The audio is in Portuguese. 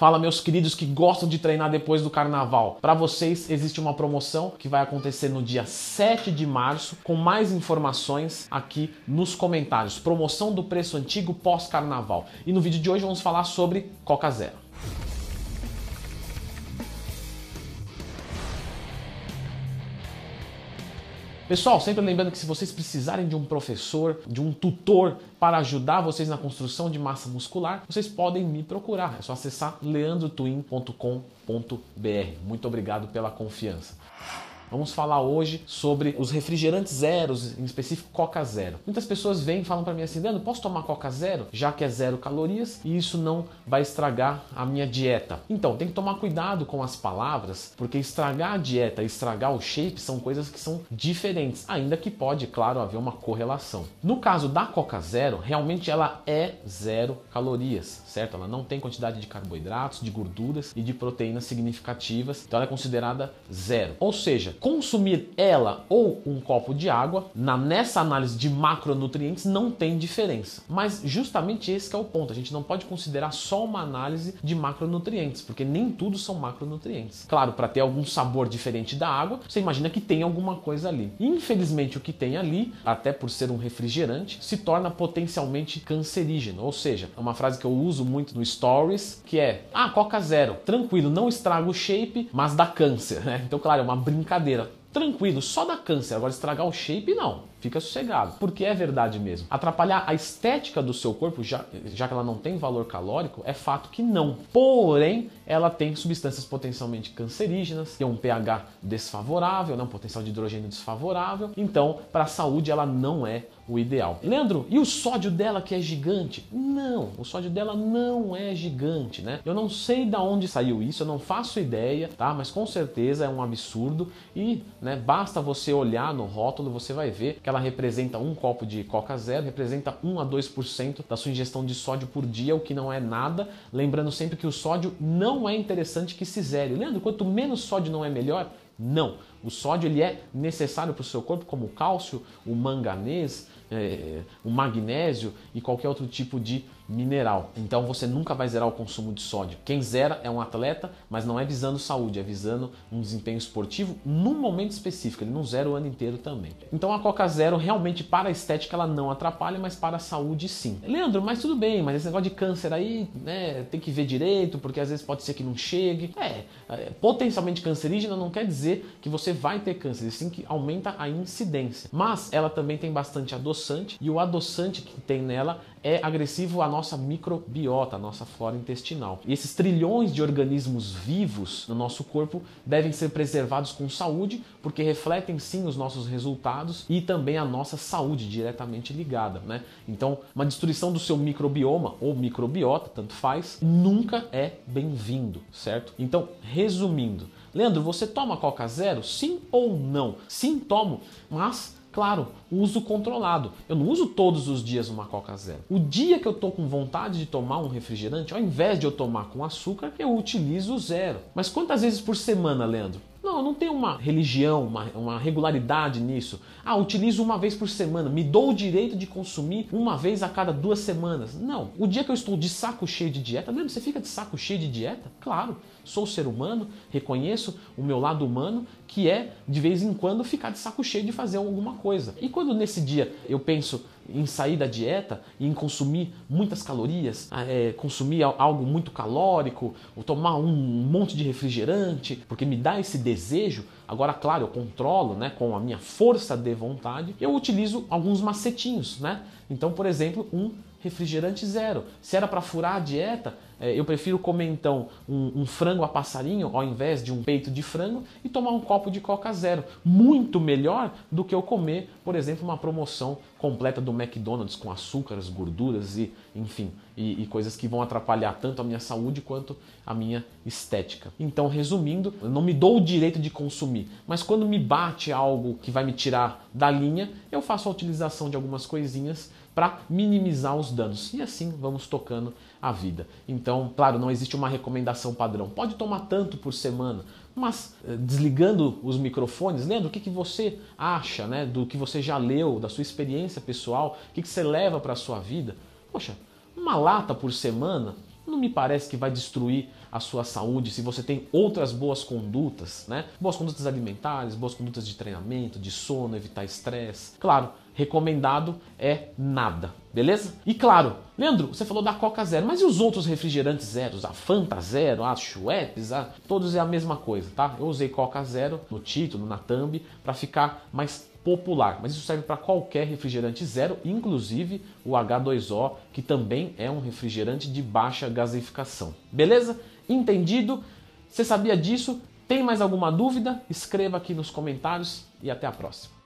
Fala, meus queridos que gostam de treinar depois do carnaval. Para vocês existe uma promoção que vai acontecer no dia 7 de março, com mais informações aqui nos comentários. Promoção do preço antigo pós-carnaval. E no vídeo de hoje vamos falar sobre Coca Zero. Pessoal, sempre lembrando que se vocês precisarem de um professor, de um tutor para ajudar vocês na construção de massa muscular, vocês podem me procurar. É só acessar leandrotwin.com.br. Muito obrigado pela confiança. Vamos falar hoje sobre os refrigerantes zeros, em específico Coca Zero. Muitas pessoas vêm e falam para mim assim, Leandro, posso tomar Coca Zero? Já que é zero calorias e isso não vai estragar a minha dieta. Então, tem que tomar cuidado com as palavras, porque estragar a dieta e estragar o shape são coisas que são diferentes, ainda que pode, claro, haver uma correlação. No caso da Coca Zero, realmente ela é zero calorias, certo? Ela não tem quantidade de carboidratos, de gorduras e de proteínas significativas, então ela é considerada zero. Ou seja, consumir ela ou um copo de água, na, nessa análise de macronutrientes não tem diferença. Mas justamente esse é o ponto. A gente não pode considerar só uma análise de macronutrientes, porque nem tudo são macronutrientes. Claro, para ter algum sabor diferente da água, você imagina que tem alguma coisa ali. Infelizmente, o que tem ali, até por ser um refrigerante, se torna potencialmente cancerígeno. Ou seja, é uma frase que eu uso muito no Stories, que é: "Ah, Coca Zero, tranquilo, não estraga o shape, mas dá câncer", né? Então, claro, é uma brincadeira tranquilo, só dá câncer. Agora, estragar o shape, não. Fica sossegado. Porque é verdade mesmo. Atrapalhar a estética do seu corpo, já, já que ela não tem valor calórico, é fato que não. Porém, ela tem substâncias potencialmente cancerígenas, tem um pH desfavorável, né, um potencial de hidrogênio desfavorável. Então, para a saúde, ela não é o ideal. Leandro, e o sódio dela que é gigante? Não, o sódio dela não é gigante, né? Eu não sei da onde saiu isso, eu não faço ideia, tá? Mas com certeza é um absurdo e, né, basta você olhar no rótulo, você vai ver que ela representa um copo de Coca Zero, representa 1 a 2% da sua ingestão de sódio por dia, o que não é nada. Lembrando sempre que o sódio não é interessante que se zere. Leandro, quanto menos sódio não é melhor? Não. O sódio ele é necessário para o seu corpo, como o cálcio, o manganês, é, o magnésio e qualquer outro tipo de mineral. Então você nunca vai zerar o consumo de sódio. Quem zera é um atleta, mas não é visando saúde, é visando um desempenho esportivo num momento específico. Ele não zera o ano inteiro também. Então a Coca Zero realmente para a estética ela não atrapalha, mas para a saúde sim. Leandro, mas tudo bem, mas esse negócio de câncer aí, né, tem que ver direito, porque às vezes pode ser que não chegue. É, é potencialmente cancerígena não quer dizer que você vai ter câncer, e sim que aumenta a incidência. Mas ela também tem bastante adoçante e o adoçante que tem nela é agressivo à nossa microbiota, à nossa flora intestinal. E esses trilhões de organismos vivos no nosso corpo devem ser preservados com saúde, porque refletem sim os nossos resultados e também a nossa saúde diretamente ligada, né? Então, uma destruição do seu microbioma ou microbiota, tanto faz, nunca é bem-vindo, certo? Então, resumindo, Leandro, você toma Coca Zero? Sim ou não? Sim, tomo, mas Claro, uso controlado. Eu não uso todos os dias uma Coca Zero. O dia que eu tô com vontade de tomar um refrigerante, ao invés de eu tomar com açúcar, eu utilizo zero. Mas quantas vezes por semana, Leandro? Não, não tenho uma religião, uma, uma, regularidade nisso. Ah, utilizo uma vez por semana, me dou o direito de consumir uma vez a cada duas semanas. Não. O dia que eu estou de saco cheio de dieta, lembra? Você fica de saco cheio de dieta? Claro. Sou ser humano, reconheço o meu lado humano, que é de vez em quando ficar de saco cheio de fazer alguma coisa. E quando nesse dia eu penso em sair da dieta e em consumir muitas calorias, é, consumir algo muito calórico, ou tomar um monte de refrigerante, porque me dá esse desejo. Agora, claro, eu controlo, né, com a minha força de vontade. Eu utilizo alguns macetinhos, né? Então, por exemplo, um refrigerante zero. Se era para furar a dieta, é, eu prefiro comer então um, um, frango a passarinho ao invés de um peito de frango e tomar um copo de Coca Zero. Muito melhor do que eu comer, por exemplo, uma promoção completa do McDonald's com açúcares, gorduras e, enfim, e, e coisas que vão atrapalhar tanto a minha saúde quanto a minha estética. Então, resumindo, eu não me dou o direito de consumir, mas quando me bate algo que vai me tirar da linha, eu faço a utilização de algumas coisinhas para minimizar os danos. E assim vamos tocando a vida. Então, claro, não existe uma recomendação padrão. Pode tomar tanto por semana, mas eh, desligando os microfones, lembra o que, que você acha, né, do que você já leu, da sua experiência pessoal, o que, que você leva para a sua vida? Poxa, uma lata por semana não me parece que vai destruir a sua saúde se você tem outras boas condutas, né? Boas condutas alimentares, boas condutas de treinamento, de sono, evitar estresse. Claro, recomendado é nada, beleza? E claro, Leandro, você falou da Coca Zero, mas e os outros refrigerantes zeros? A Fanta Zero, a Schweppes, a... todos é a mesma coisa, tá? Eu usei Coca Zero no título, na thumb, para ficar mais popular, mas isso serve para qualquer refrigerante zero, inclusive o H2O, que também é um refrigerante de baixa gasificação. Beleza? Entendido? Você sabia disso? Tem mais alguma dúvida? Escreva aqui nos comentários e até a próxima.